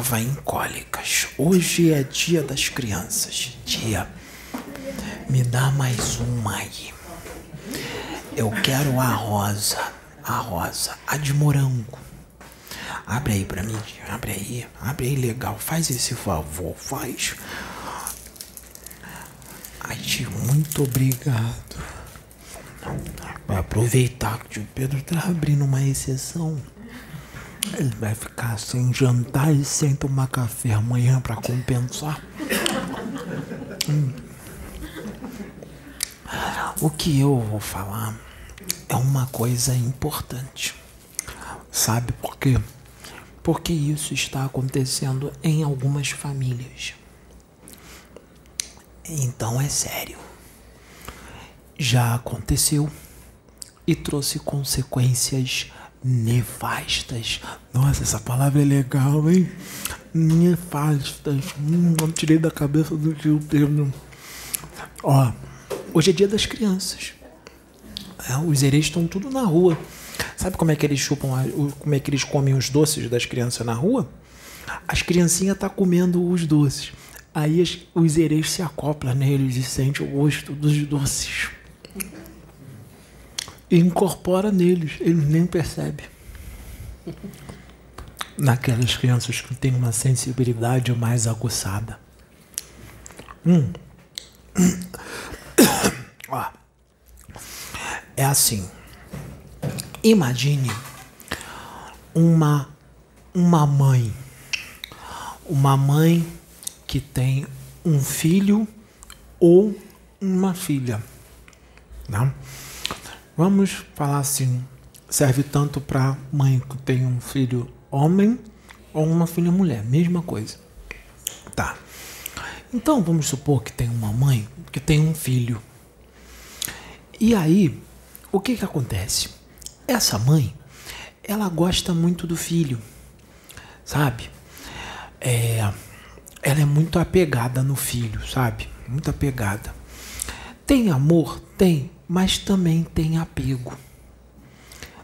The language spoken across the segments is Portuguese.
estava em cólicas. Hoje é dia das crianças. Dia. Me dá mais uma aí. Eu quero a rosa. A rosa. A de morango. Abre aí pra mim. Abre aí. Abre aí legal. Faz esse favor. Faz. Ai, tio, muito obrigado. Vai aproveitar que o Pedro tá abrindo uma exceção. Ele vai ficar sem jantar e sem tomar café amanhã para compensar. Hum. O que eu vou falar é uma coisa importante. Sabe por quê? Porque isso está acontecendo em algumas famílias. Então é sério. Já aconteceu e trouxe consequências nefastas. Nossa, essa palavra é legal, hein? Nefastas. Hum, não tirei da cabeça do tio Pedro. Ó, hoje é dia das crianças. É, os hereis estão tudo na rua. Sabe como é que eles chupam, como é que eles comem os doces das crianças na rua? As criancinhas tá comendo os doces. Aí as, os hereis se acoplam neles e sentem o gosto dos doces e incorpora neles, eles nem percebem. Naquelas crianças que têm uma sensibilidade mais aguçada. Hum. Ó. É assim. Imagine uma uma mãe, uma mãe que tem um filho ou uma filha, não? Vamos falar assim, serve tanto para mãe que tem um filho homem ou uma filha mulher, mesma coisa. Tá. Então vamos supor que tem uma mãe que tem um filho. E aí, o que que acontece? Essa mãe, ela gosta muito do filho, sabe? É, ela é muito apegada no filho, sabe? Muito apegada. Tem amor? Tem mas também tem apego.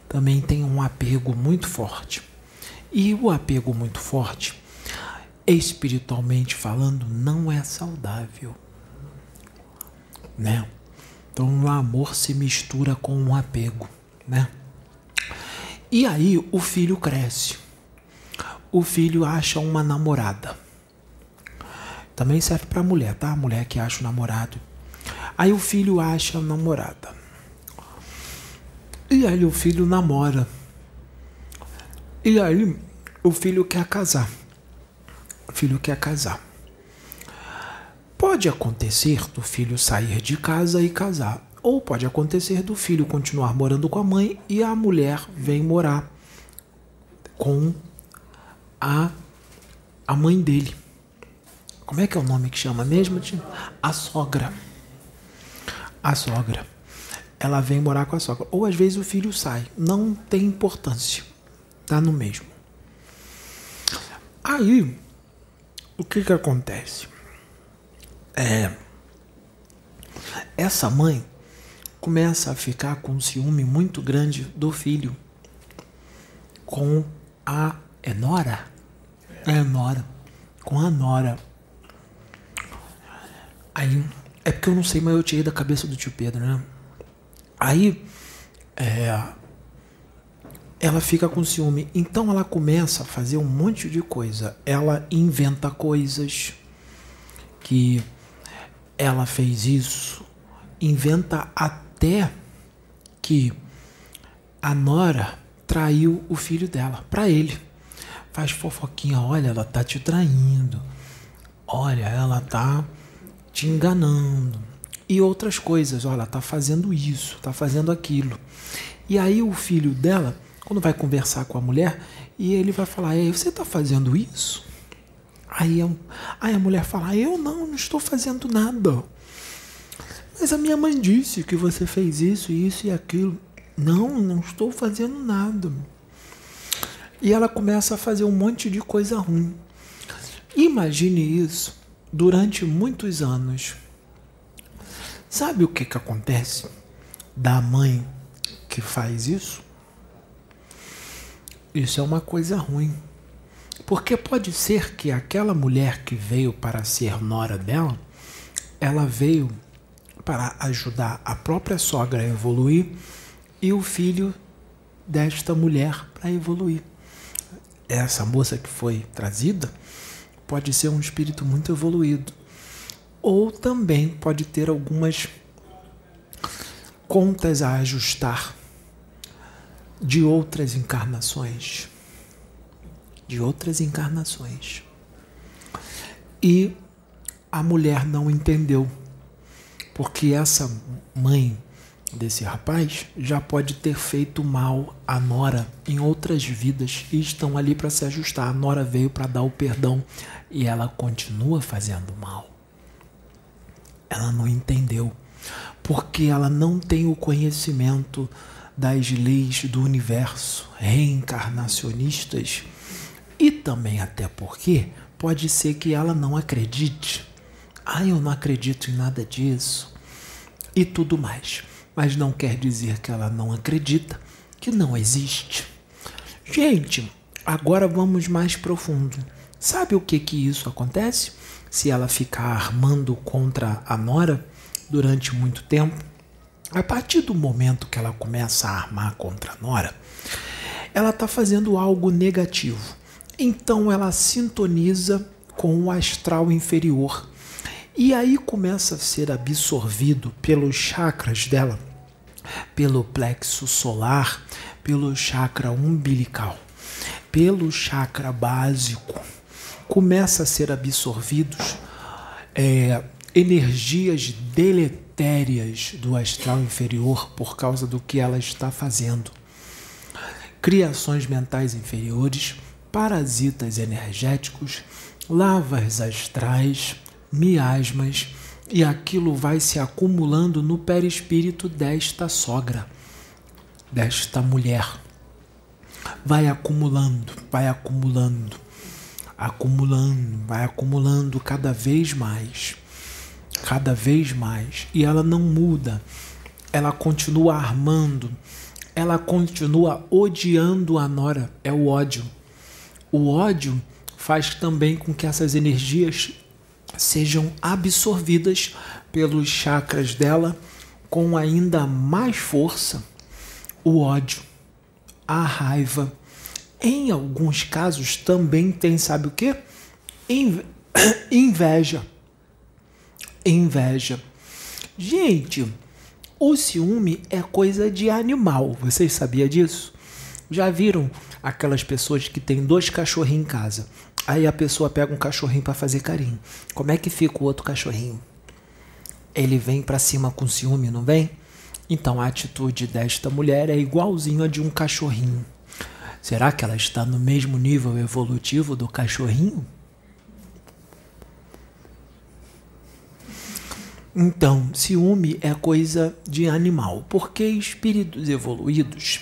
Também tem um apego muito forte. E o apego muito forte, espiritualmente falando, não é saudável. Né? Então o amor se mistura com o apego, né? E aí o filho cresce. O filho acha uma namorada. Também serve para mulher, tá? Mulher que acha o namorado Aí o filho acha a namorada. E aí o filho namora. E aí o filho quer casar. O filho quer casar. Pode acontecer do filho sair de casa e casar. Ou pode acontecer do filho continuar morando com a mãe e a mulher vem morar com a, a mãe dele. Como é que é o nome que chama mesmo? A sogra a sogra. Ela vem morar com a sogra. Ou às vezes o filho sai. Não tem importância. Tá no mesmo. Aí, o que que acontece? É. Essa mãe começa a ficar com um ciúme muito grande do filho. Com a. É Nora? É Nora. Com a Nora. Aí é porque eu não sei, mas eu tirei da cabeça do tio Pedro, né? Aí, é, ela fica com ciúme. Então ela começa a fazer um monte de coisa. Ela inventa coisas que ela fez isso. Inventa até que a Nora traiu o filho dela para ele. Faz fofoquinha, olha, ela tá te traindo. Olha, ela tá te enganando e outras coisas. Olha, tá fazendo isso, tá fazendo aquilo. E aí o filho dela, quando vai conversar com a mulher, e ele vai falar: você tá fazendo isso? Aí aí a mulher fala: eu não, não estou fazendo nada. Mas a minha mãe disse que você fez isso, isso e aquilo. Não, não estou fazendo nada. E ela começa a fazer um monte de coisa ruim. Imagine isso durante muitos anos. Sabe o que, que acontece da mãe que faz isso? isso é uma coisa ruim. Porque pode ser que aquela mulher que veio para ser nora dela, ela veio para ajudar a própria sogra a evoluir e o filho desta mulher para evoluir. Essa moça que foi trazida pode ser um espírito muito evoluído, ou também pode ter algumas contas a ajustar de outras encarnações. De outras encarnações. E a mulher não entendeu, porque essa mãe desse rapaz já pode ter feito mal à Nora em outras vidas e estão ali para se ajustar. A Nora veio para dar o perdão e ela continua fazendo mal. Ela não entendeu, porque ela não tem o conhecimento das leis do universo reencarnacionistas e também até porque pode ser que ela não acredite. Ah, eu não acredito em nada disso e tudo mais mas não quer dizer que ela não acredita, que não existe. Gente, agora vamos mais profundo. Sabe o que que isso acontece? Se ela ficar armando contra a Nora durante muito tempo, a partir do momento que ela começa a armar contra a Nora, ela está fazendo algo negativo. Então ela sintoniza com o astral inferior. E aí começa a ser absorvido pelos chakras dela pelo plexo solar, pelo chakra umbilical, pelo chakra básico, começa a ser absorvidos é, energias deletérias do astral inferior por causa do que ela está fazendo. Criações mentais inferiores, parasitas energéticos, lavas astrais, miasmas e aquilo vai se acumulando no perispírito desta sogra, desta mulher. Vai acumulando, vai acumulando, acumulando, vai acumulando cada vez mais, cada vez mais. E ela não muda, ela continua armando, ela continua odiando a Nora, é o ódio. O ódio faz também com que essas energias sejam absorvidas pelos chakras dela com ainda mais força o ódio, a raiva. Em alguns casos também tem, sabe o que? Inveja. Inveja. Gente, o ciúme é coisa de animal. Vocês sabiam disso? Já viram aquelas pessoas que têm dois cachorrinhos em casa? Aí a pessoa pega um cachorrinho para fazer carinho. Como é que fica o outro cachorrinho? Ele vem para cima com ciúme, não vem? Então a atitude desta mulher é igualzinho a de um cachorrinho. Será que ela está no mesmo nível evolutivo do cachorrinho? Então, ciúme é coisa de animal, porque espíritos evoluídos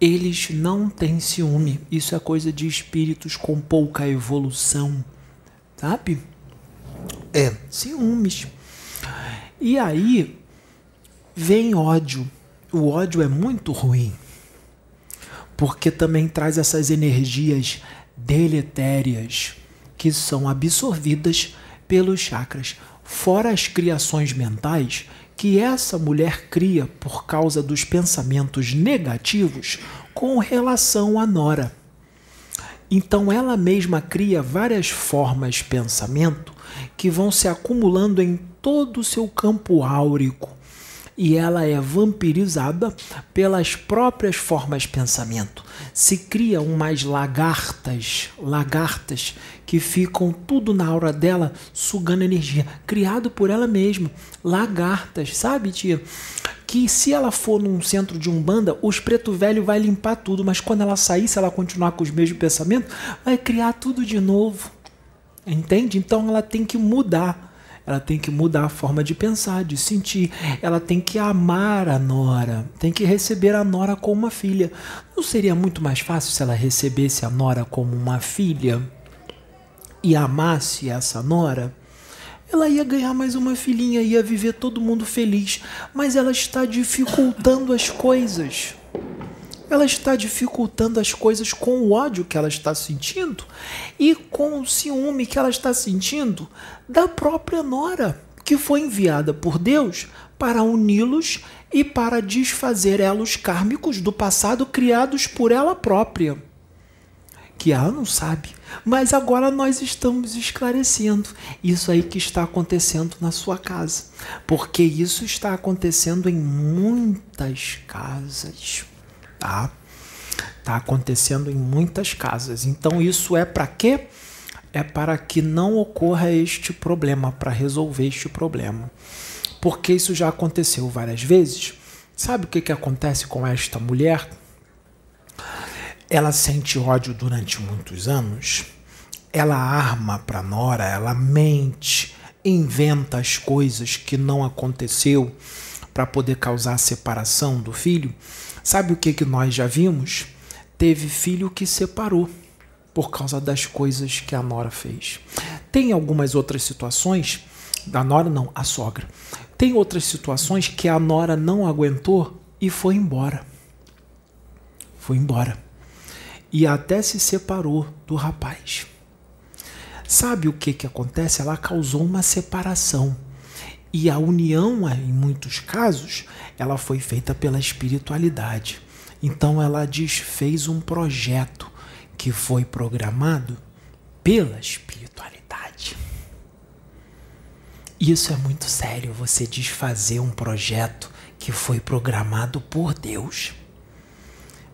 eles não têm ciúme. Isso é coisa de espíritos com pouca evolução, sabe? É, ciúmes. E aí vem ódio. O ódio é muito ruim, porque também traz essas energias deletérias que são absorvidas pelos chakras, fora as criações mentais que essa mulher cria por causa dos pensamentos negativos com relação à nora. Então ela mesma cria várias formas de pensamento que vão se acumulando em todo o seu campo áurico e ela é vampirizada pelas próprias formas de pensamento. Se criam umas lagartas, lagartas que ficam tudo na aura dela sugando energia, criado por ela mesma. Lagartas, sabe, tia? Que se ela for num centro de umbanda, os preto velho vai limpar tudo, mas quando ela sair, se ela continuar com os mesmos pensamentos, vai criar tudo de novo. Entende? Então ela tem que mudar ela tem que mudar a forma de pensar, de sentir, ela tem que amar a nora, tem que receber a nora como uma filha. Não seria muito mais fácil se ela recebesse a nora como uma filha e amasse essa nora? Ela ia ganhar mais uma filhinha, ia viver todo mundo feliz, mas ela está dificultando as coisas. Ela está dificultando as coisas com o ódio que ela está sentindo e com o ciúme que ela está sentindo da própria Nora, que foi enviada por Deus para uni-los e para desfazer elos kármicos do passado criados por ela própria. Que ela não sabe, mas agora nós estamos esclarecendo isso aí que está acontecendo na sua casa, porque isso está acontecendo em muitas casas tá? Tá acontecendo em muitas casas. Então isso é para quê? É para que não ocorra este problema, para resolver este problema. Porque isso já aconteceu várias vezes. Sabe o que, que acontece com esta mulher? Ela sente ódio durante muitos anos. Ela arma para Nora, ela mente, inventa as coisas que não aconteceu para poder causar a separação do filho. Sabe o que, que nós já vimos? Teve filho que separou por causa das coisas que a nora fez. Tem algumas outras situações, da nora não, a sogra. Tem outras situações que a nora não aguentou e foi embora. Foi embora. E até se separou do rapaz. Sabe o que, que acontece? Ela causou uma separação. E a união, em muitos casos, ela foi feita pela espiritualidade. Então ela desfez um projeto que foi programado pela espiritualidade. Isso é muito sério, você desfazer um projeto que foi programado por Deus.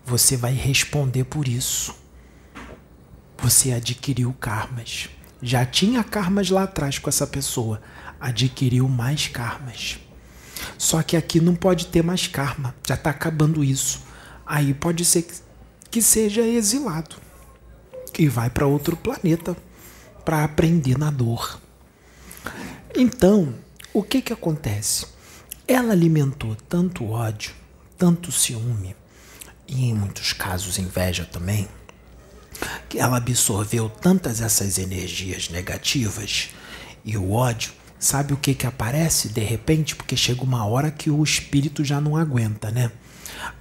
Você vai responder por isso. Você adquiriu karmas. Já tinha karmas lá atrás com essa pessoa adquiriu mais karmas. Só que aqui não pode ter mais karma, já está acabando isso. Aí pode ser que seja exilado e vai para outro planeta para aprender na dor. Então, o que que acontece? Ela alimentou tanto ódio, tanto ciúme e em muitos casos inveja também, que ela absorveu tantas essas energias negativas e o ódio Sabe o que que aparece de repente? Porque chega uma hora que o espírito já não aguenta, né?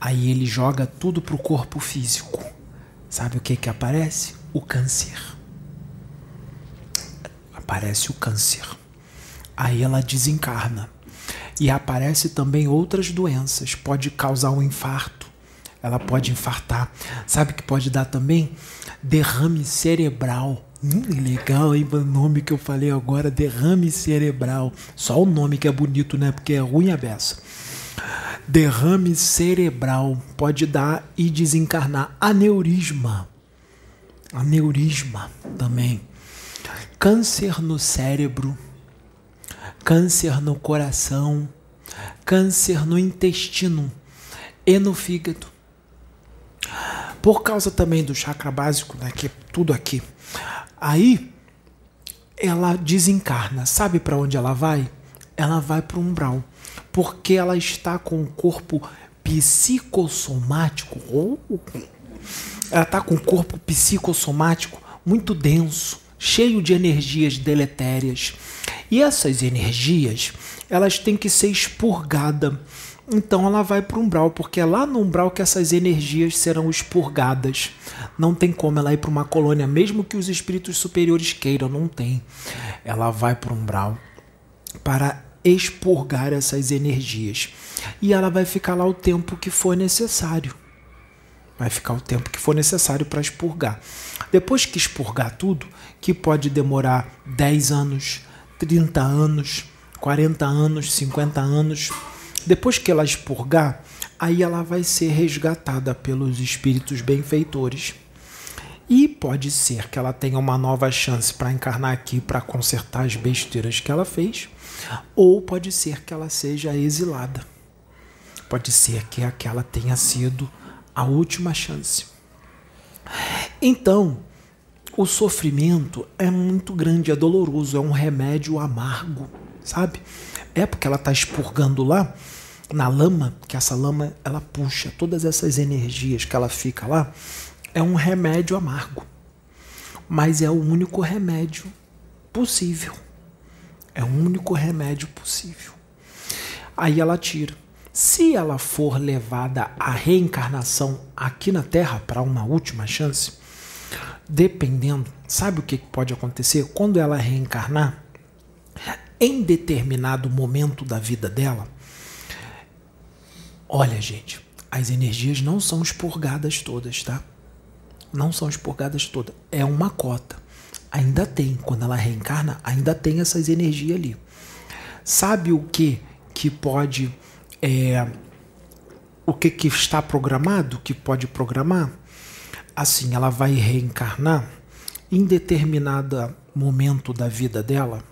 Aí ele joga tudo pro corpo físico. Sabe o que que aparece? O câncer. Aparece o câncer. Aí ela desencarna. E aparece também outras doenças. Pode causar um infarto. Ela pode infartar. Sabe que pode dar também? Derrame cerebral Hum, legal, hein? O nome que eu falei agora, derrame cerebral. Só o nome que é bonito, né? Porque é ruim a beça. Derrame cerebral pode dar e desencarnar. Aneurisma. Aneurisma também. Câncer no cérebro. Câncer no coração. Câncer no intestino e no fígado. Por causa também do chakra básico, né? Que é tudo aqui Aí ela desencarna. Sabe para onde ela vai? Ela vai para o umbral, porque ela está com o corpo psicossomático. Ela está com o corpo psicossomático muito denso, cheio de energias deletérias. E essas energias, elas têm que ser expurgadas então ela vai para o umbral, porque é lá no umbral que essas energias serão expurgadas. Não tem como ela ir para uma colônia, mesmo que os espíritos superiores queiram, não tem. Ela vai para o umbral para expurgar essas energias. E ela vai ficar lá o tempo que for necessário. Vai ficar o tempo que for necessário para expurgar. Depois que expurgar tudo, que pode demorar 10 anos, 30 anos, 40 anos, 50 anos, depois que ela expurgar, aí ela vai ser resgatada pelos espíritos benfeitores. E pode ser que ela tenha uma nova chance para encarnar aqui para consertar as besteiras que ela fez, ou pode ser que ela seja exilada. Pode ser que aquela tenha sido a última chance. Então, o sofrimento é muito grande, é doloroso, é um remédio amargo, sabe? É porque ela está expurgando lá na lama, que essa lama ela puxa todas essas energias que ela fica lá, é um remédio amargo. Mas é o único remédio possível. É o único remédio possível. Aí ela tira. Se ela for levada à reencarnação aqui na Terra para uma última chance, dependendo, sabe o que pode acontecer? Quando ela reencarnar, em determinado momento da vida dela, olha, gente, as energias não são expurgadas todas, tá? Não são expurgadas todas. É uma cota. Ainda tem, quando ela reencarna, ainda tem essas energias ali. Sabe o que que pode é, o que que está programado, que pode programar? Assim, ela vai reencarnar em determinado momento da vida dela.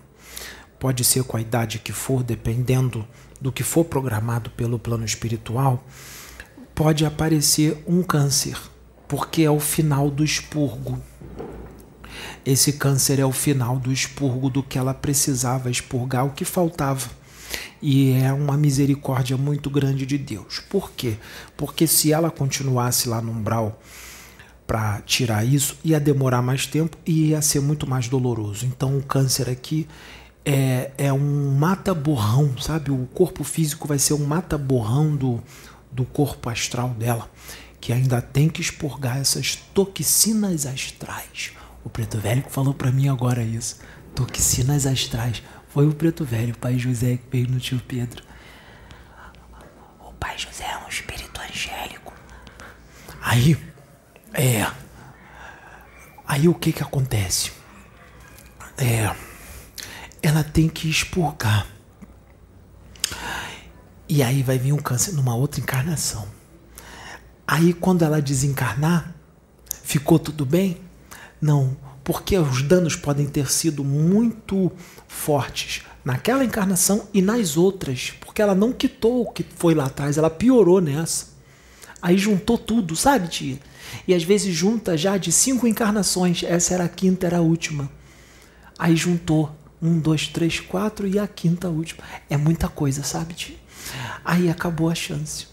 Pode ser com a idade que for, dependendo do que for programado pelo plano espiritual pode aparecer um câncer, porque é o final do expurgo. Esse câncer é o final do expurgo do que ela precisava expurgar, o que faltava. E é uma misericórdia muito grande de Deus. Por quê? Porque se ela continuasse lá no umbral para tirar isso, ia demorar mais tempo e ia ser muito mais doloroso. Então o câncer aqui é, é um mata-borrão, sabe? O corpo físico vai ser um mata-borrão do, do corpo astral dela, que ainda tem que expurgar essas toxinas astrais. O preto velho que falou para mim agora isso. Toxinas astrais. Foi o preto velho, o pai José, que veio no tio Pedro. O pai José é um espírito angélico. Aí, é. Aí o que que acontece? É. Ela tem que expurgar e aí vai vir um câncer numa outra encarnação. Aí quando ela desencarnar, ficou tudo bem? Não, porque os danos podem ter sido muito fortes naquela encarnação e nas outras, porque ela não quitou o que foi lá atrás, ela piorou nessa. Aí juntou tudo, sabe, tia? E às vezes junta já de cinco encarnações, essa era a quinta, era a última. Aí juntou um, dois, três, quatro e a quinta, última. É muita coisa, sabe, tia? Aí acabou a chance.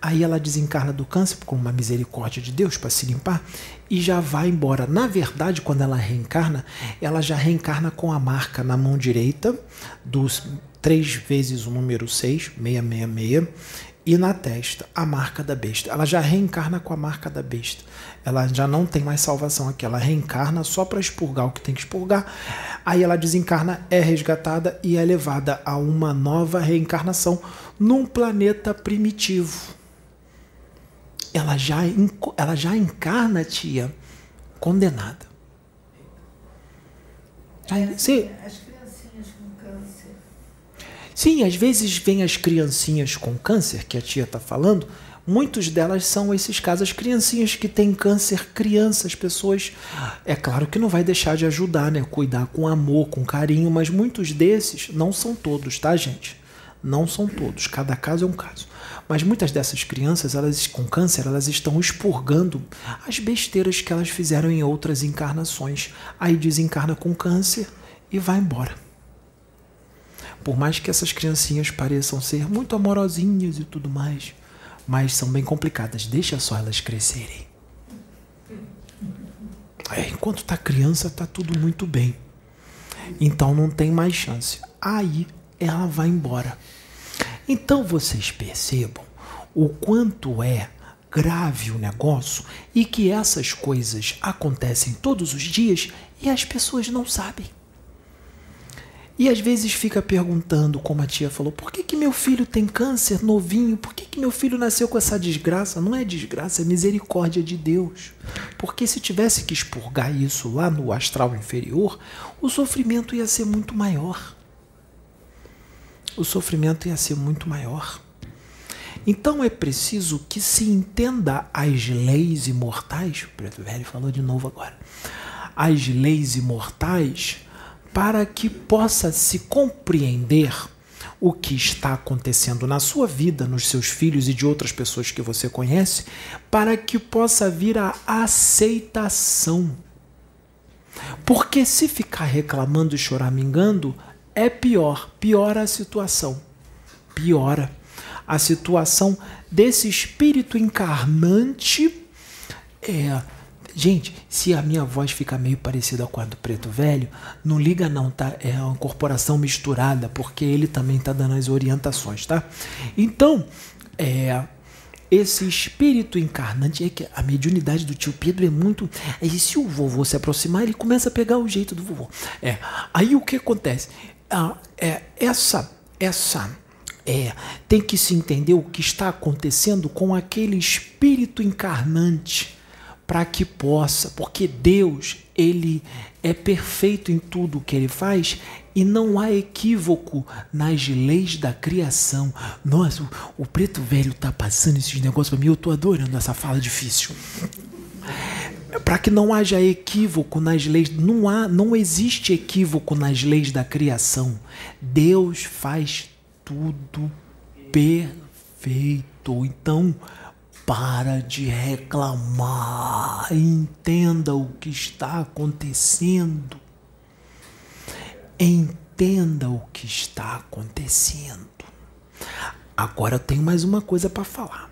Aí ela desencarna do câncer com uma misericórdia de Deus para se limpar e já vai embora. Na verdade, quando ela reencarna, ela já reencarna com a marca na mão direita dos três vezes o número 6, 666, e na testa a marca da besta. Ela já reencarna com a marca da besta. Ela já não tem mais salvação aqui. Ela reencarna só para expurgar o que tem que expurgar. Aí ela desencarna, é resgatada e é levada a uma nova reencarnação num planeta primitivo. Ela já, ela já encarna, tia, condenada. Sim. As criancinhas com câncer. Sim, às vezes vem as criancinhas com câncer, que a tia está falando, Muitos delas são esses casos, as criancinhas que têm câncer, crianças, pessoas. É claro que não vai deixar de ajudar, né? Cuidar com amor, com carinho, mas muitos desses, não são todos, tá, gente? Não são todos, cada caso é um caso. Mas muitas dessas crianças, elas com câncer, elas estão expurgando as besteiras que elas fizeram em outras encarnações. Aí desencarna com câncer e vai embora. Por mais que essas criancinhas pareçam ser muito amorosinhas e tudo mais, mas são bem complicadas. Deixa só elas crescerem. É, enquanto tá criança, tá tudo muito bem. Então não tem mais chance. Aí ela vai embora. Então vocês percebam o quanto é grave o negócio e que essas coisas acontecem todos os dias e as pessoas não sabem. E às vezes fica perguntando, como a tia falou, por que, que meu filho tem câncer novinho? Por que, que meu filho nasceu com essa desgraça? Não é desgraça, é misericórdia de Deus. Porque se tivesse que expurgar isso lá no astral inferior, o sofrimento ia ser muito maior. O sofrimento ia ser muito maior. Então é preciso que se entenda as leis imortais. O Preto Velho falou de novo agora. As leis imortais para que possa se compreender o que está acontecendo na sua vida, nos seus filhos e de outras pessoas que você conhece, para que possa vir a aceitação. Porque se ficar reclamando e choramingando, é pior, piora a situação. Piora a situação desse espírito encarnante é Gente, se a minha voz fica meio parecida com a do Preto Velho, não liga não, tá? É uma corporação misturada, porque ele também tá dando as orientações, tá? Então, é, esse espírito encarnante é que a mediunidade do tio Pedro é muito. Aí se o vovô se aproximar, ele começa a pegar o jeito do vovô. É. Aí o que acontece? Ah, é, essa, essa, é, tem que se entender o que está acontecendo com aquele espírito encarnante para que possa, porque Deus, ele é perfeito em tudo o que ele faz e não há equívoco nas leis da criação. Nossa, o, o preto velho tá passando esses negócios para mim, eu tô adorando essa fala difícil. Para que não haja equívoco nas leis, não há, não existe equívoco nas leis da criação. Deus faz tudo perfeito. Então, para de reclamar, entenda o que está acontecendo. Entenda o que está acontecendo. Agora eu tenho mais uma coisa para falar.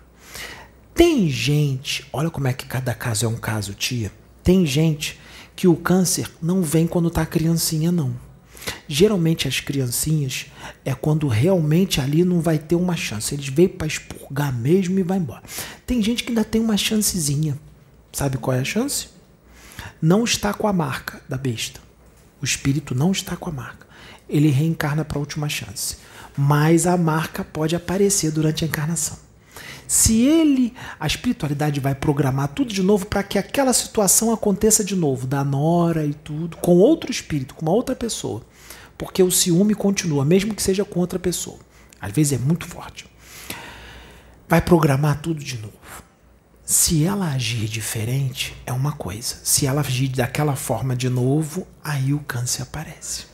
Tem gente, olha como é que cada caso é um caso, tia. Tem gente que o câncer não vem quando tá criancinha, não. Geralmente as criancinhas é quando realmente ali não vai ter uma chance. Eles veem para expurgar mesmo e vai embora. Tem gente que ainda tem uma chancezinha. Sabe qual é a chance? Não está com a marca da besta. O espírito não está com a marca. Ele reencarna para a última chance. Mas a marca pode aparecer durante a encarnação. Se ele, a espiritualidade vai programar tudo de novo para que aquela situação aconteça de novo, da nora e tudo, com outro espírito, com uma outra pessoa. Porque o ciúme continua, mesmo que seja com outra pessoa. Às vezes é muito forte. Vai programar tudo de novo. Se ela agir diferente, é uma coisa. Se ela agir daquela forma de novo, aí o câncer aparece.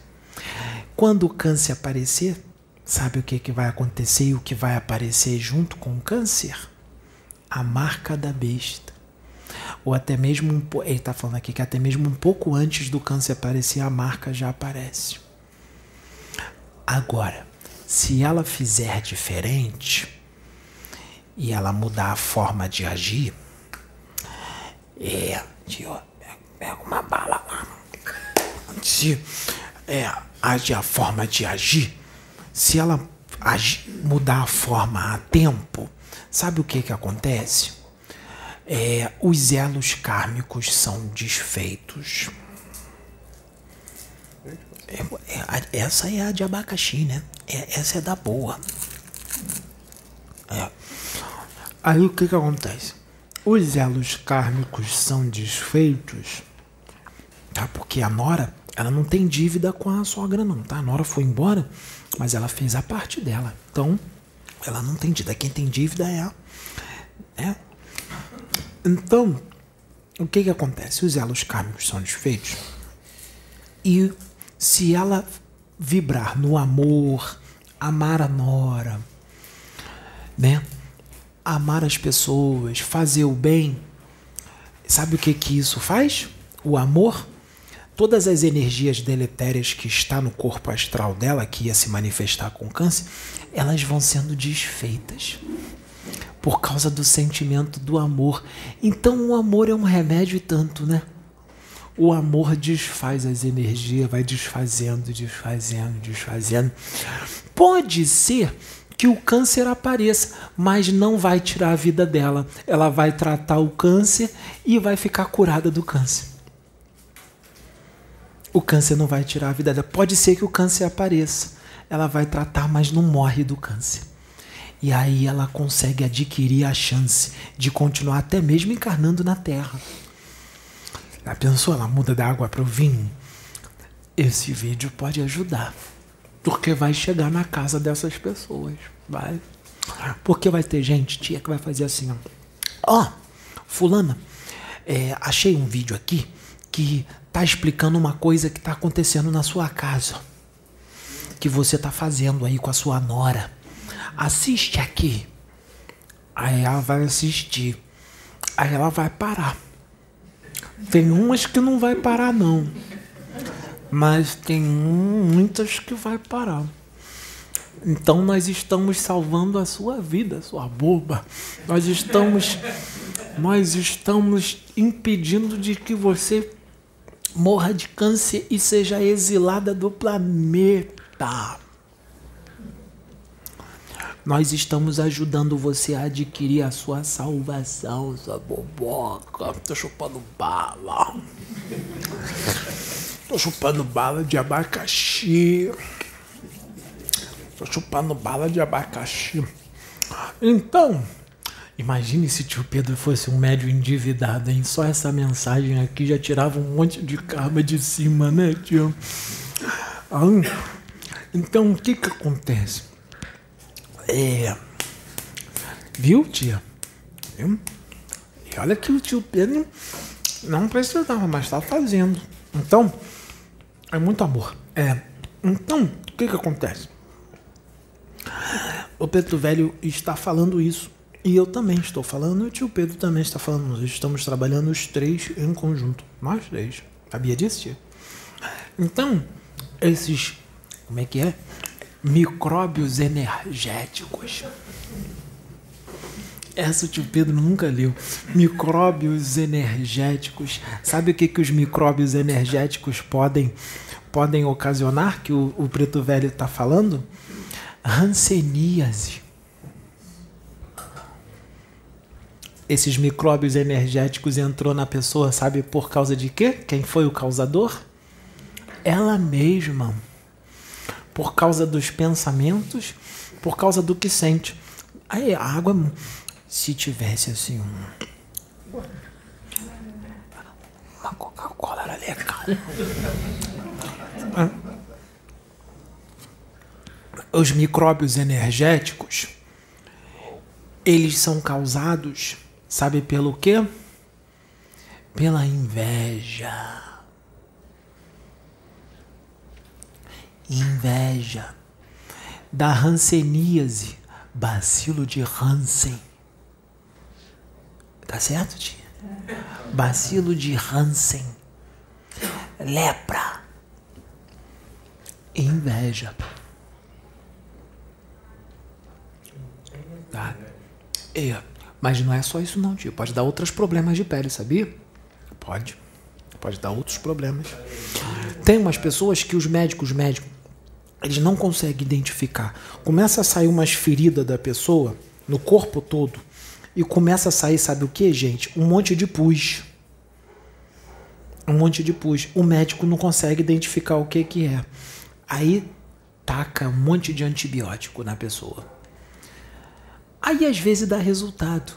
Quando o câncer aparecer, sabe o que, que vai acontecer e o que vai aparecer junto com o câncer? A marca da besta. Ou até mesmo, um, ele está falando aqui que até mesmo um pouco antes do câncer aparecer, a marca já aparece. Agora, se ela fizer diferente e ela mudar a forma de agir, é, tio, pega uma bala lá. Se é, agir a forma de agir, se ela agir, mudar a forma a tempo, sabe o que que acontece? É, os elos kármicos são desfeitos. É, é, essa é a de abacaxi, né? É, essa é da boa. É. Aí o que que acontece? Os elos kármicos são desfeitos, tá? Porque a Nora, ela não tem dívida com a sogra não, tá? A Nora foi embora, mas ela fez a parte dela. Então, ela não tem dívida. Quem tem dívida é a... É. Então, o que que acontece? Os elos kármicos são desfeitos e se ela vibrar no amor, amar a nora, né? Amar as pessoas, fazer o bem, sabe o que que isso faz? O amor, todas as energias deletérias que está no corpo astral dela, que ia se manifestar com câncer, elas vão sendo desfeitas por causa do sentimento do amor. Então o amor é um remédio e tanto, né? O amor desfaz as energias, vai desfazendo, desfazendo, desfazendo. Pode ser que o câncer apareça, mas não vai tirar a vida dela. Ela vai tratar o câncer e vai ficar curada do câncer. O câncer não vai tirar a vida dela. Pode ser que o câncer apareça. Ela vai tratar, mas não morre do câncer. E aí ela consegue adquirir a chance de continuar até mesmo encarnando na Terra. Já pensou? Ela muda da água para o vinho? Esse vídeo pode ajudar. Porque vai chegar na casa dessas pessoas. Vai. Porque vai ter gente, tia, que vai fazer assim, ó. Ó, oh, fulana, é, achei um vídeo aqui que tá explicando uma coisa que tá acontecendo na sua casa. Que você tá fazendo aí com a sua nora. Assiste aqui. Aí ela vai assistir. Aí ela vai parar. Tem umas que não vai parar, não. Mas tem muitas que vai parar. Então nós estamos salvando a sua vida, sua boba. Nós estamos nós estamos impedindo de que você morra de câncer e seja exilada do planeta. Nós estamos ajudando você a adquirir a sua salvação, sua boboca. Tô chupando bala. Tô chupando bala de abacaxi. Tô chupando bala de abacaxi. Então, imagine se tio Pedro fosse um médio endividado, hein? Só essa mensagem aqui já tirava um monte de karma de cima, né, tio? Então, o que que acontece? É. Viu, tia? Viu? E olha que o tio Pedro não precisava, mas está fazendo. Então, é muito amor. É. Então, o que que acontece? O Pedro Velho está falando isso. E eu também estou falando, e o tio Pedro também está falando. Nós estamos trabalhando os três em conjunto. Nós três. Sabia disso, tia? Então, esses. Como é que é? Micróbios energéticos. Essa o tio Pedro nunca leu. Micróbios energéticos. Sabe o que, que os micróbios energéticos podem, podem ocasionar, que o, o preto velho está falando? Hanseníase. Esses micróbios energéticos entrou na pessoa, sabe por causa de quê? Quem foi o causador? Ela mesma por causa dos pensamentos, por causa do que sente. Aí a água, se tivesse assim um. Uma Coca-Cola era legal. Ah. Os micróbios energéticos, eles são causados, sabe pelo quê? Pela inveja. Inveja, da hanseníase, bacilo de Hansen. Tá certo, tia? Bacilo de Hansen, lepra, inveja. Tá? É, mas não é só isso não, tio. Pode dar outros problemas de pele, sabia? Pode. Pode dar outros problemas. Tem umas pessoas que os médicos, médicos, eles não conseguem identificar. Começa a sair umas feridas da pessoa no corpo todo e começa a sair, sabe o que, gente? Um monte de pus. Um monte de pus. O médico não consegue identificar o que que é. Aí taca um monte de antibiótico na pessoa. Aí às vezes dá resultado.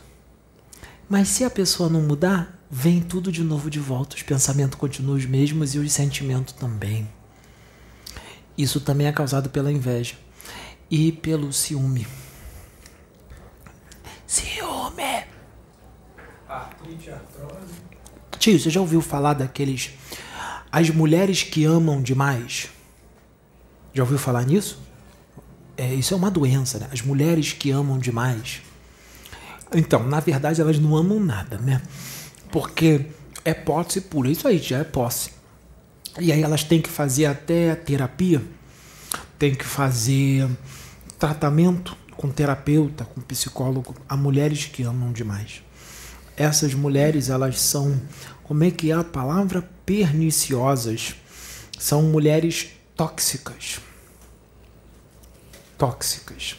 Mas se a pessoa não mudar, vem tudo de novo de volta. Os pensamentos continuam os mesmos e os sentimentos também. Isso também é causado pela inveja e pelo ciúme. Ciúme! Tio, você já ouviu falar daqueles. As mulheres que amam demais? Já ouviu falar nisso? É, isso é uma doença, né? As mulheres que amam demais. Então, na verdade, elas não amam nada, né? Porque é posse pura. Isso aí já é posse. E aí elas têm que fazer até terapia, têm que fazer tratamento com terapeuta, com psicólogo, a mulheres que amam demais. Essas mulheres, elas são, como é que é a palavra? Perniciosas. São mulheres tóxicas. Tóxicas.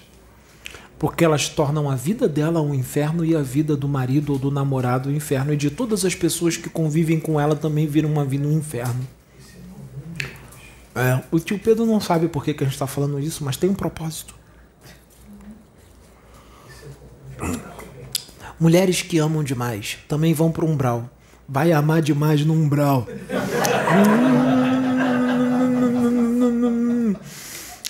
Porque elas tornam a vida dela um inferno e a vida do marido ou do namorado um inferno. E de todas as pessoas que convivem com ela também viram uma vida um inferno. É, o tio Pedro não sabe por que, que a gente está falando isso, mas tem um propósito. Mulheres que amam demais também vão para o umbral. Vai amar demais no umbral.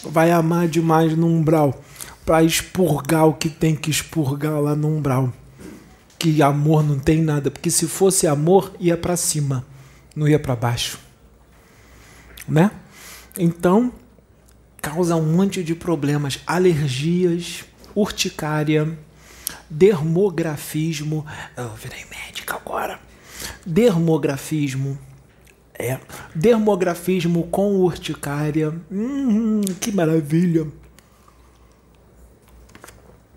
Vai amar demais no umbral. Para expurgar o que tem que expurgar lá no umbral. Que amor não tem nada. Porque se fosse amor, ia para cima, não ia para baixo. Né? Então, causa um monte de problemas, alergias, urticária, dermografismo. Eu virei médica agora. Dermografismo. É, dermografismo com urticária. Hum, que maravilha.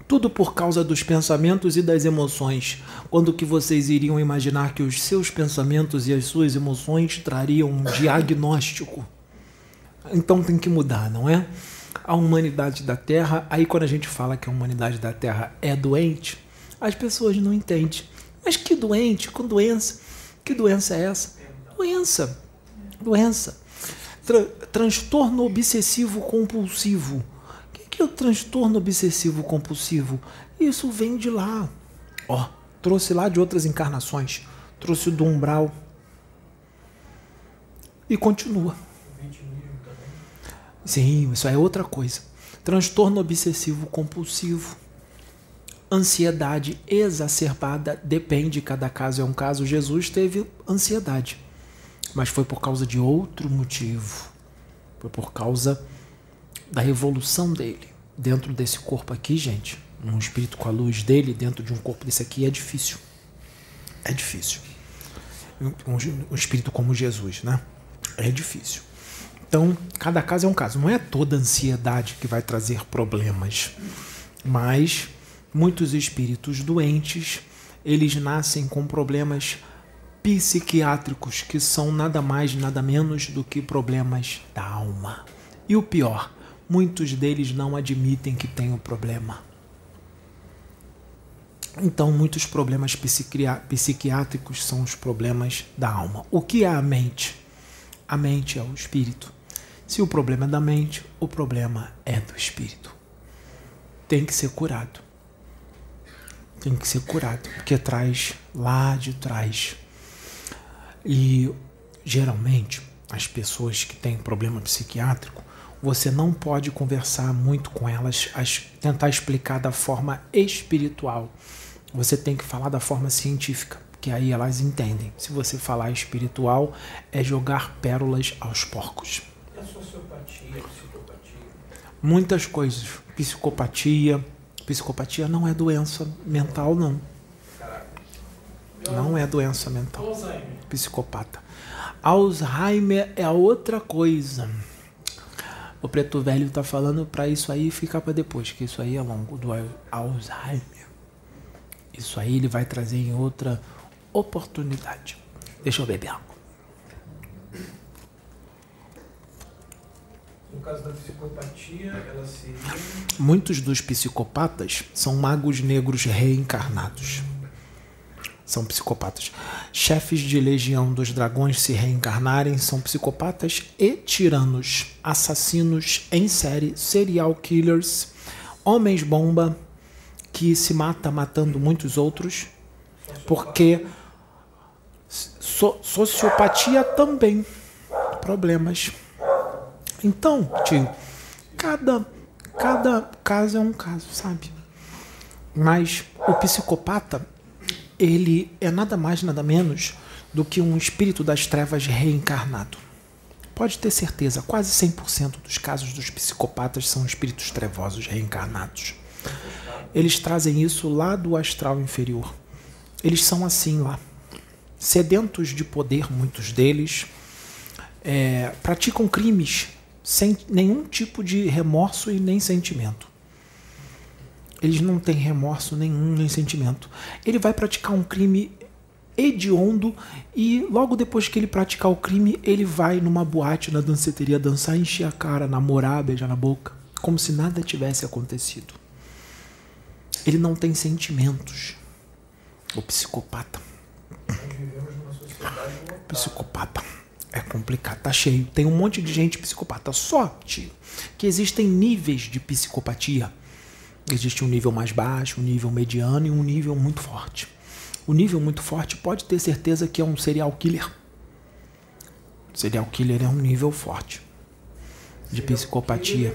Tudo por causa dos pensamentos e das emoções. Quando que vocês iriam imaginar que os seus pensamentos e as suas emoções trariam um diagnóstico? Então tem que mudar, não é? A humanidade da Terra, aí quando a gente fala que a humanidade da Terra é doente, as pessoas não entendem. Mas que doente? Com doença? Que doença é essa? Doença. Doença. Tra transtorno obsessivo compulsivo. O que, que é o transtorno obsessivo compulsivo? Isso vem de lá. Ó, trouxe lá de outras encarnações. Trouxe do umbral. E continua. Sim, isso é outra coisa. Transtorno obsessivo compulsivo. Ansiedade exacerbada, depende, cada caso é um caso. Jesus teve ansiedade, mas foi por causa de outro motivo. Foi por causa da evolução dele. Dentro desse corpo aqui, gente, um espírito com a luz dele, dentro de um corpo desse aqui, é difícil. É difícil. Um, um espírito como Jesus, né? É difícil. Então, cada caso é um caso. Não é toda ansiedade que vai trazer problemas, mas muitos espíritos doentes, eles nascem com problemas psiquiátricos que são nada mais, nada menos do que problemas da alma. E o pior, muitos deles não admitem que têm o problema. Então, muitos problemas psiquiátricos são os problemas da alma. O que é a mente? A mente é o espírito. Se o problema é da mente, o problema é do espírito. Tem que ser curado. Tem que ser curado, porque traz lá de trás. E geralmente, as pessoas que têm problema psiquiátrico, você não pode conversar muito com elas, tentar explicar da forma espiritual. Você tem que falar da forma científica, que aí elas entendem. Se você falar espiritual, é jogar pérolas aos porcos? Muitas coisas. Psicopatia. Psicopatia não é doença mental, não. Não é doença mental. Psicopata. Alzheimer é outra coisa. O preto velho tá falando para isso aí ficar para depois, que isso aí é longo do Alzheimer. Isso aí ele vai trazer em outra oportunidade. Deixa eu beber água. No caso da psicopatia, ela seria. Muitos dos psicopatas são magos negros reencarnados. São psicopatas. Chefes de legião dos dragões se reencarnarem são psicopatas e tiranos, assassinos em série, serial killers, homens bomba que se mata matando muitos outros, porque so, sociopatia também problemas então, tio, cada, cada caso é um caso, sabe? Mas o psicopata, ele é nada mais, nada menos do que um espírito das trevas reencarnado. Pode ter certeza, quase 100% dos casos dos psicopatas são espíritos trevosos reencarnados. Eles trazem isso lá do astral inferior. Eles são assim lá. Sedentos de poder, muitos deles, é, praticam crimes sem nenhum tipo de remorso e nem sentimento. Eles não têm remorso nenhum nem sentimento. Ele vai praticar um crime hediondo e logo depois que ele praticar o crime, ele vai numa boate, na danceteria, dançar, encher a cara, namorar, beijar na boca, como se nada tivesse acontecido. Ele não tem sentimentos. O psicopata. Psicopata. É complicado, tá cheio. Tem um monte de gente psicopata. Só, tio, que existem níveis de psicopatia. Existe um nível mais baixo, um nível mediano e um nível muito forte. O nível muito forte pode ter certeza que é um serial killer. Serial killer é um nível forte de psicopatia.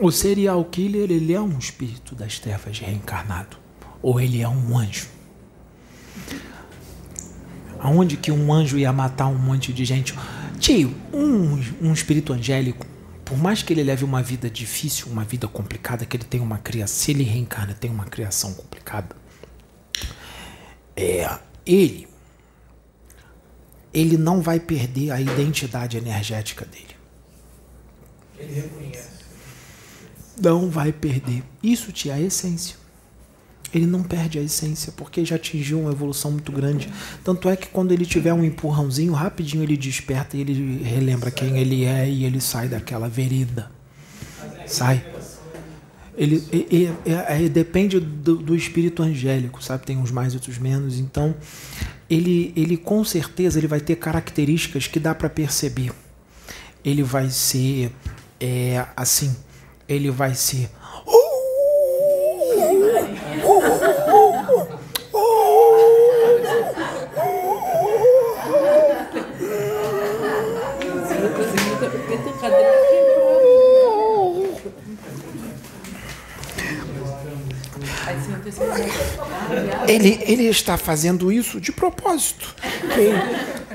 O serial killer ele é um espírito das trevas reencarnado ou ele é um anjo. Aonde que um anjo ia matar um monte de gente? Tio, um, um espírito angélico, por mais que ele leve uma vida difícil, uma vida complicada, que ele tenha uma criação, se ele reencarna, tem uma criação complicada, é, ele, ele não vai perder a identidade energética dele. Ele reconhece. Não vai perder. Isso te é a essência. Ele não perde a essência, porque já atingiu uma evolução muito grande. Tanto é que quando ele tiver um empurrãozinho, rapidinho ele desperta e ele relembra quem ele é e ele sai daquela vereda. Sai. Ele, ele, ele depende do, do, espírito angélico, sabe? Tem uns mais e outros menos. Então, ele, ele com certeza ele vai ter características que dá para perceber. Ele vai ser é, assim, ele vai ser Ele, ele está fazendo isso de propósito.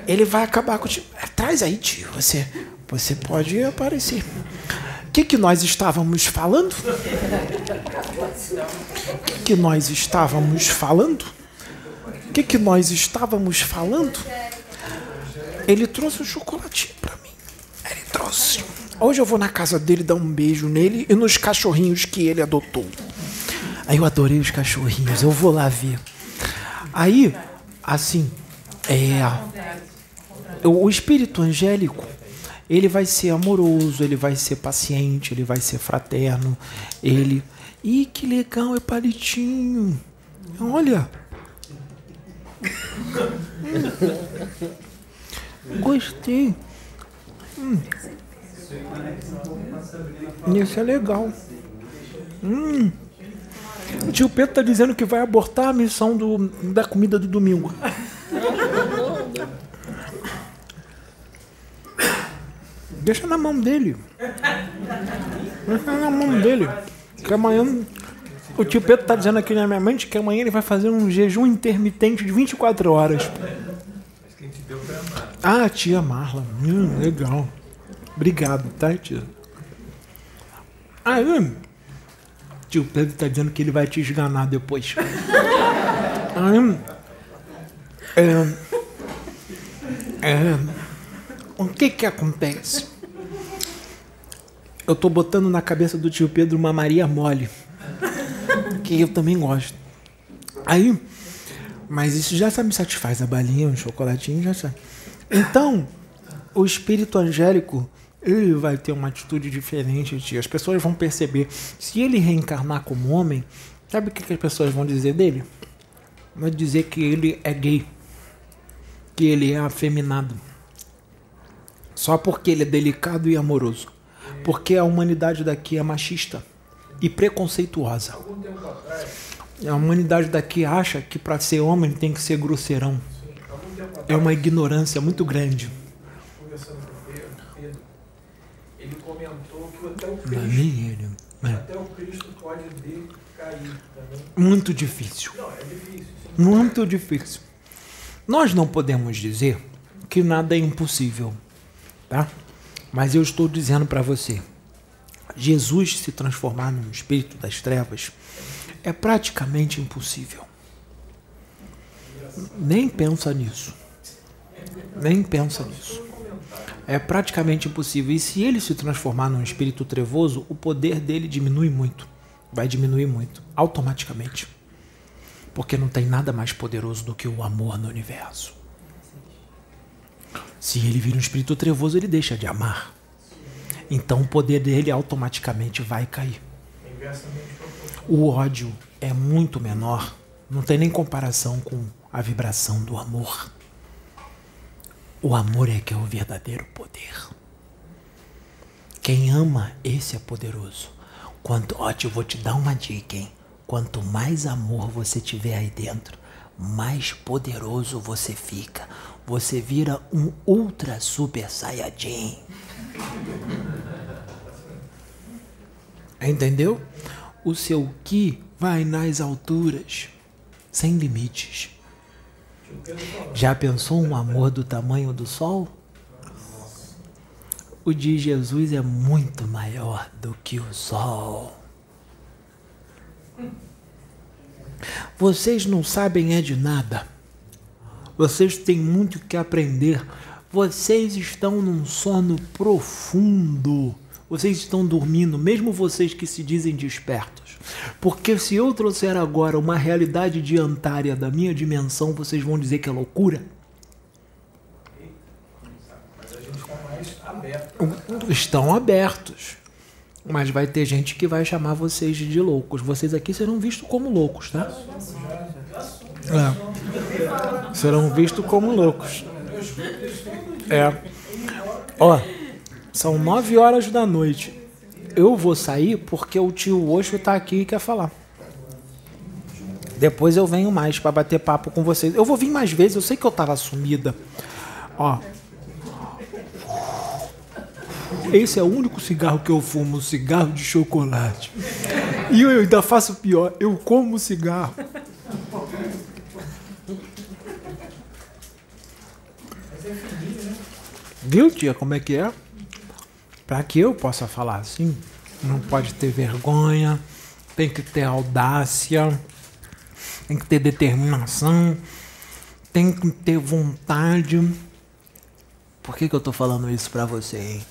Ele vai acabar com. Traz aí, tio. Você, você pode aparecer. O que, que nós estávamos falando? O que, que nós estávamos falando? O que, que nós estávamos falando? Ele trouxe o chocolatinho para mim. Ele trouxe. Hoje eu vou na casa dele dar um beijo nele e nos cachorrinhos que ele adotou. Aí eu adorei os cachorrinhos, eu vou lá ver. Aí, assim, é, o espírito angélico, ele vai ser amoroso, ele vai ser paciente, ele vai ser fraterno, ele. Ih, que legal, é palitinho. Olha. Gostei. Hum. Isso é legal. Hum. O tio Pedro está dizendo que vai abortar a missão do, da comida do domingo. Deixa na mão dele. Deixa na mão dele. Que amanhã. O tio Pedro está dizendo aqui na minha mente que amanhã ele vai fazer um jejum intermitente de 24 horas. Ah, tia Marla. Hum, legal. Obrigado, tá, tia? Aí, Tio Pedro está dizendo que ele vai te esganar depois. Aí, é, é, o que que acontece? Eu tô botando na cabeça do tio Pedro uma Maria mole, que eu também gosto. Aí, mas isso já me satisfaz, a balinha, o chocolatinho já sabe. Então, o espírito angélico ele vai ter uma atitude diferente de As pessoas vão perceber. Se ele reencarnar como homem, sabe o que, as pessoas vão dizer dele? Vão dizer que ele é gay. Que ele é afeminado. Só porque ele é delicado e amoroso. Porque a humanidade daqui é machista e preconceituosa. A humanidade daqui acha que para ser homem tem que ser grosseirão. É uma ignorância muito grande. até o Cristo, ele, até o Cristo pode decair. Muito difícil. Não, é difícil. Muito difícil. Nós não podemos dizer que nada é impossível, tá? Mas eu estou dizendo para você, Jesus se transformar num espírito das trevas é praticamente impossível. Nem pensa nisso. Nem pensa nisso é praticamente impossível. E se ele se transformar num espírito trevoso, o poder dele diminui muito. Vai diminuir muito, automaticamente. Porque não tem nada mais poderoso do que o amor no universo. Se ele vira um espírito trevoso, ele deixa de amar. Então o poder dele automaticamente vai cair. O ódio é muito menor, não tem nem comparação com a vibração do amor. O amor é que é o verdadeiro poder. Quem ama, esse é poderoso. Quanto, ó, eu vou te dar uma dica, hein? Quanto mais amor você tiver aí dentro, mais poderoso você fica. Você vira um ultra super saiyajin. Entendeu? O seu ki vai nas alturas, sem limites. Já pensou um amor do tamanho do sol? O de Jesus é muito maior do que o sol. Vocês não sabem é de nada. Vocês têm muito que aprender. Vocês estão num sono profundo. Vocês estão dormindo, mesmo vocês que se dizem despertos. Porque se eu trouxer agora uma realidade diantária da minha dimensão, vocês vão dizer que é loucura? Mas a gente está mais aberto. Estão abertos. Mas vai ter gente que vai chamar vocês de loucos. Vocês aqui serão vistos como loucos, tá? É. Serão vistos como loucos. É. Ó, são nove horas da noite. Eu vou sair porque o tio Oxo tá aqui e quer falar. Depois eu venho mais para bater papo com vocês. Eu vou vir mais vezes, eu sei que eu tava sumida. Ó. Esse é o único cigarro que eu fumo, cigarro de chocolate. E eu ainda faço pior, eu como cigarro. Viu, tia, como é que é? Para que eu possa falar assim, não pode ter vergonha, tem que ter audácia, tem que ter determinação, tem que ter vontade. Por que, que eu tô falando isso pra você, hein?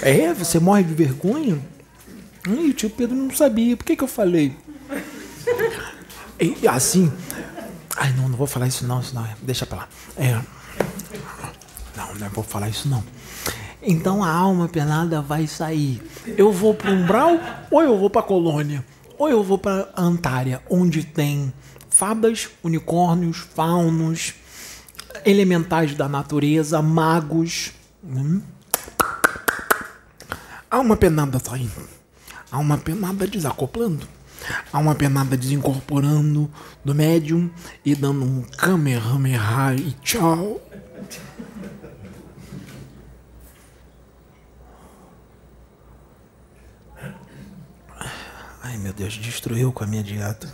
É, você morre de vergonha? O tio Pedro não sabia. Por que, que eu falei? E, assim. Ai, não, não vou falar isso não, senão. Deixa pra lá. É. Não, não vou falar isso não. Então a alma penada vai sair. Eu vou para Umbral ou eu vou para Colônia? Ou eu vou para Antária, onde tem fadas, unicórnios, faunos, elementais da natureza, magos. Hum? Uma penada saindo. Há uma penada desacoplando. Há uma penada desincorporando do médium e dando um kamehameha e tchau. Ai meu Deus, destruiu com a minha dieta.